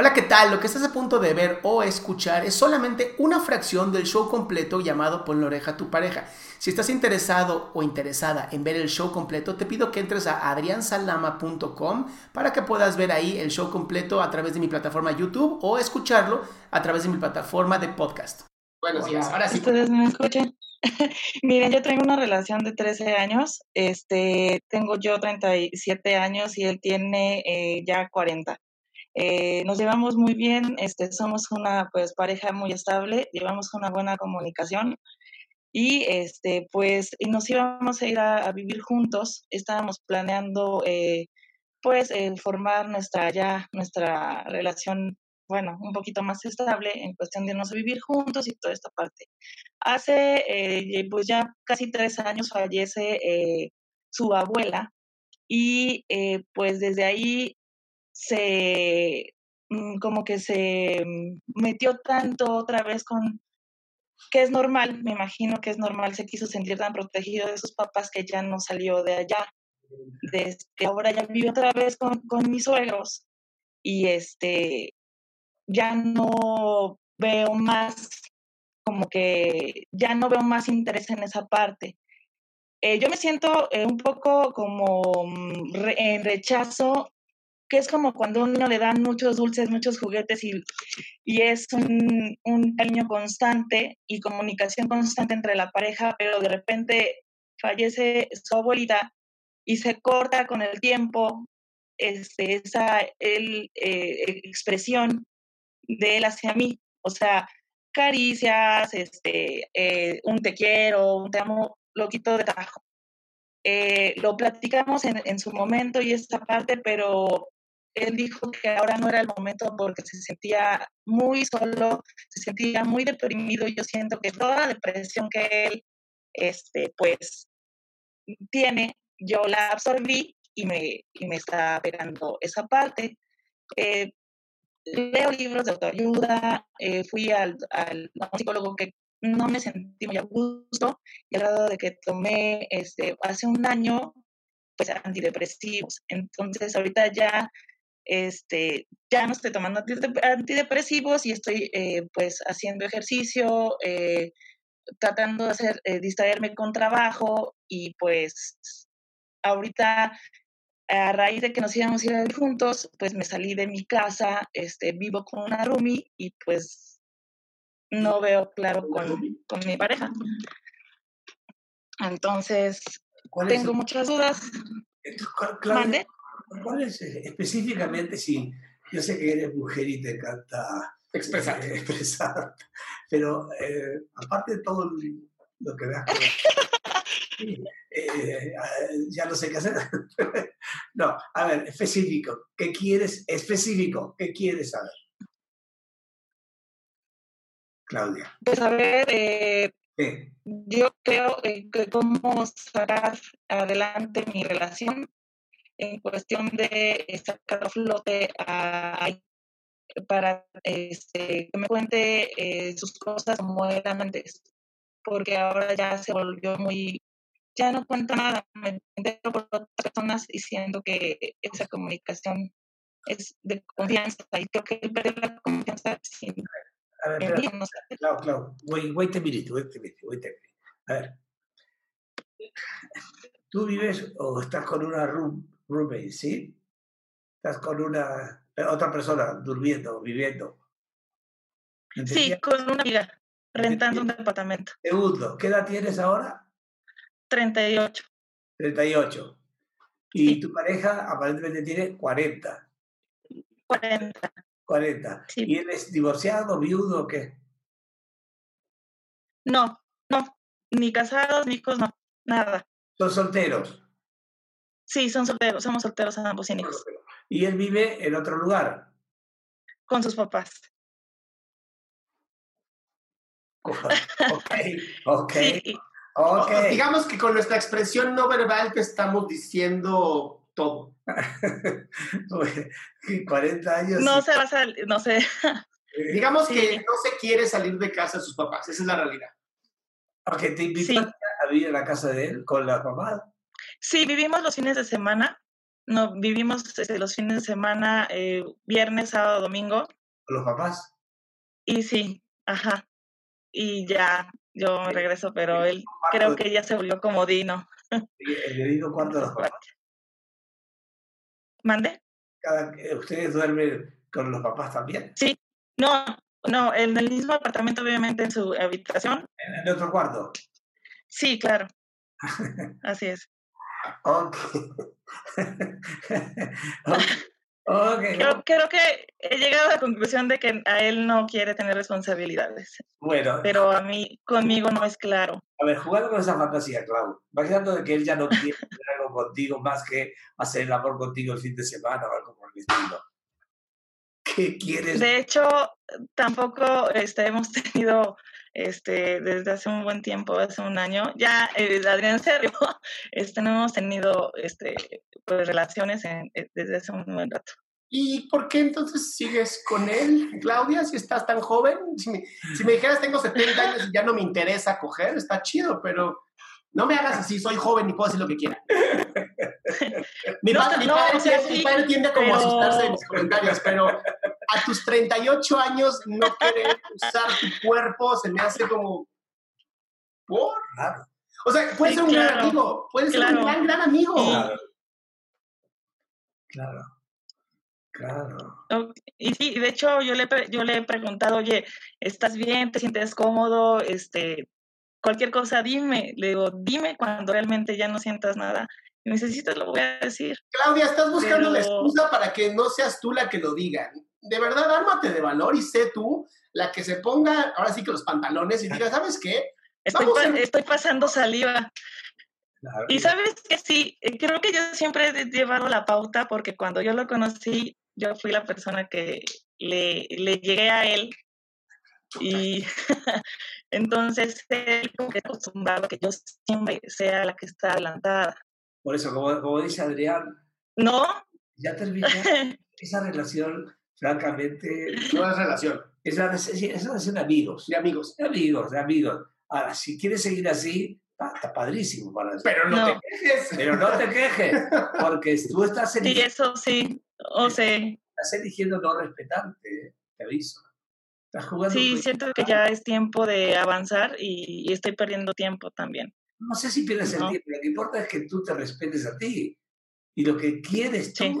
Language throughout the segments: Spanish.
Hola, ¿qué tal? Lo que estás a punto de ver o escuchar es solamente una fracción del show completo llamado Pon la oreja a tu pareja. Si estás interesado o interesada en ver el show completo, te pido que entres a adriansalama.com para que puedas ver ahí el show completo a través de mi plataforma YouTube o escucharlo a través de mi plataforma de podcast. Buenos días, ahora sí. ¿Ustedes me escuchan? Miren, yo tengo una relación de 13 años, este, tengo yo 37 años y él tiene eh, ya 40. Eh, nos llevamos muy bien, este, somos una pues pareja muy estable, llevamos una buena comunicación y este pues y nos íbamos a ir a, a vivir juntos, estábamos planeando eh, pues el formar nuestra ya nuestra relación bueno, un poquito más estable en cuestión de irnos vivir juntos y toda esta parte. Hace eh, pues ya casi tres años fallece eh, su abuela y eh, pues desde ahí se mm, como que se mm, metió tanto otra vez con que es normal, me imagino que es normal, se quiso sentir tan protegido de sus papás que ya no salió de allá. Desde ahora ya vive otra vez con, con mis suegros y este ya no veo más como que ya no veo más interés en esa parte. Eh, yo me siento eh, un poco como mm, en rechazo, que es como cuando a un niño le dan muchos dulces, muchos juguetes y, y es un, un cariño constante y comunicación constante entre la pareja, pero de repente fallece su abuelita y se corta con el tiempo este, esa el, eh, expresión de él hacia mí. O sea, caricias, este, eh, un te quiero, un te amo, lo quito de tajo. Eh, lo platicamos en, en su momento y esta parte, pero él dijo que ahora no era el momento porque se sentía muy solo, se sentía muy deprimido. Yo siento que toda depresión que él, este, pues, tiene, yo la absorbí y me, y me está pegando esa parte. Eh, leo libros de autoayuda, eh, fui al, al psicólogo que no me sentí muy a gusto y al grado de que tomé este, hace un año pues antidepresivos. Entonces ahorita ya este, ya no estoy tomando antidep- antidepresivos y estoy eh, pues haciendo ejercicio, eh, tratando de hacer, eh, distraerme con trabajo y pues ahorita a raíz de que nos íbamos a ir juntos, pues me salí de mi casa, este, vivo con una roomie y pues no veo claro con, con mi pareja. Entonces, ¿Cuál es, tengo muchas dudas. Claudia, ¿Mande? ¿Cuál es eh, específicamente si yo sé que eres mujer y te encanta Expresar. eh, expresar, pero eh, aparte de todo lo que veas, Sí, eh, ya no sé qué hacer. no, a ver, específico. ¿Qué quieres? Específico. ¿Qué quieres saber? Claudia. Pues a ver, eh, yo creo eh, que cómo sacar adelante mi relación en cuestión de eh, sacar a flote a, para este, que me cuente eh, sus cosas como eran antes, porque ahora ya se volvió muy, ya no cuento nada, me entero por otras personas diciendo que esa comunicación es de confianza y creo que él perdió la confianza sin A ver, espera. mí, no sé. Claro, claro. Wait, wait a minute, wait a minute, wait a minute. A ver. Tú vives o estás con una room, roommate, ¿sí? Estás con una eh, otra persona durmiendo, viviendo. Sí, con una amiga, rentando un departamento. Segundo, ¿qué edad tienes ahora? 38. 38. Y Sí. tu pareja aparentemente tiene 40. 40. 40. Sí. ¿Y él es divorciado, viudo o qué? No, no, ni casados, ni hijos, no, nada. Son solteros. Sí, son solteros, somos solteros ambos sin hijos, Y él vive en otro lugar. con sus papás. ok, ok, Sí, y- ok. O- Digamos que con nuestra expresión no verbal te estamos diciendo todo. 40 años. no se va a salir, no sé. Digamos Sí. que no se quiere salir de casa de sus papás, esa es la realidad. Ok, te invito Sí. a vivir en la casa de él con la mamá. Sí, vivimos los fines de semana. No, vivimos este, los fines de semana, eh, viernes, sábado, domingo. con los papás. Y sí, ajá. Y ya, yo me Sí. regreso, pero él creo que ya se volvió comodino. En el cuarto de los papás. ¿Mande? Cada- ¿Ustedes duermen con los papás también? No, no, en el mismo apartamento, obviamente, en su habitación. En el otro cuarto. Sí, claro. Así es. Ok. ok. Ok, Creo, creo que he llegado a la conclusión de que a él no quiere tener responsabilidades, Bueno, pero a mí, conmigo no es claro. a ver, jugando con esa fantasía, Clau, imaginando de que él ya no quiere tener algo contigo más que hacer el amor contigo el fin de semana o algo por el estilo. ¿Qué quieres? De hecho, tampoco este, hemos tenido este, desde hace un buen tiempo, hace un año, ya, eh, Adrián, en serio, este, no hemos tenido este, pues, relaciones en- eh, desde hace un buen rato. ¿Y por qué entonces sigues con él, Claudia, si estás tan joven? Si me, si me dijeras tengo 70 años y ya no me interesa coger, está chido, pero no me hagas así, soy joven y puedo decir lo que quiera. mi, No, padre, mi no, padre o sea, tiende- mi sí, padre tiende a como pero- asustarse de mis comentarios, pero a tus 38 años no querer usar tu cuerpo se me hace como... ¿Por? O sea, puedes Sí, ser un gran amigo, puedes ser un gran, gran amigo. Sí. claro. Claro. Y sí, y de hecho yo le, yo le he preguntado, oye, ¿estás bien? ¿Te sientes cómodo? Este, cualquier cosa, dime. Le digo, dime cuando realmente ya no sientas nada. Te lo voy a decir. Claudia, estás buscando la Pero- excusa para que no seas tú la que lo diga. De verdad, ármate de valor y sé tú la que se ponga, ahora sí que los pantalones y diga, ¿sabes qué? Estoy, pa- estoy pasando saliva. claro. Y sabes que sí, eh, creo que yo siempre he llevado la pauta porque cuando yo lo conocí, yo fui la persona que le, le llegué a él y entonces él como que acostumbrado a que yo siempre sea la que está adelantada. Por eso, como, como dice Adrián, ¿No? ya terminó esa relación, francamente, No es relación, es una, es relación de amigos. de amigos. De amigos, de amigos. Ahora, si quieres seguir así, está, padrísimo para eso. Pero no, No. te quejes. Pero no te quejes, porque tú estás, Sí, eligiendo, eso sí. O sea, estás eligiendo no respetarte, ¿eh? te aviso. Estás jugando. sí, siento que ya es tiempo de avanzar y, y estoy perdiendo tiempo también. No sé si pierdes el No. tiempo, lo que importa es que tú te respetes a ti. Y lo que quieres tú, Sí.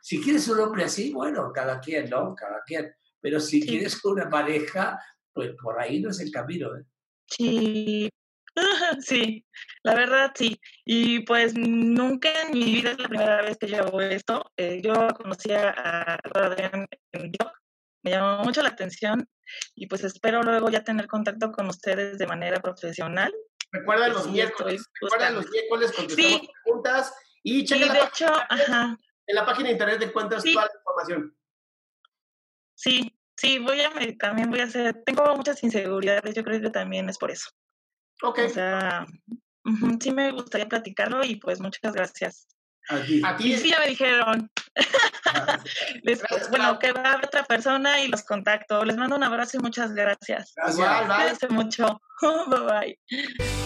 si quieres un hombre así, bueno, cada quien, ¿no? Cada quien. Pero si Sí. quieres una pareja, pues por ahí no es el camino. ¿eh? Sí, sí, la verdad sí. Y pues nunca en mi vida es la primera vez que yo hago esto. Eh, yo conocí a Adrián en blog, me llamó mucho la atención y pues espero luego ya tener contacto con ustedes de manera profesional. Recuerda los Sí, miércoles. Recuerda los miércoles contestamos Sí. preguntas y Y checa la de hecho, ajá, en la página de internet encuentras Sí. toda la información. sí, sí, voy a, también voy a hacer, tengo muchas inseguridades, yo creo que también es por eso. Ok. O sea, sí me gustaría platicarlo y pues muchas gracias. A ti. A ti Y sí, ya me dijeron. Les- Gracias, bueno, que va a haber otra persona y los contacto. Les mando un abrazo y muchas gracias. Gracias. Bye. Cuídense mucho. bye bye.